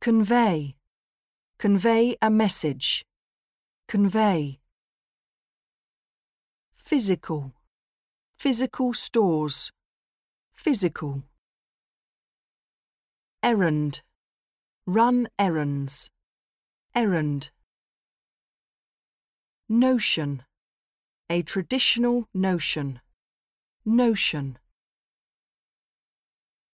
Convey. Convey a message. Convey. Physical. Physical stores. Physical. Errand. Run errands. Errand. Notion. A traditional notion. Notion.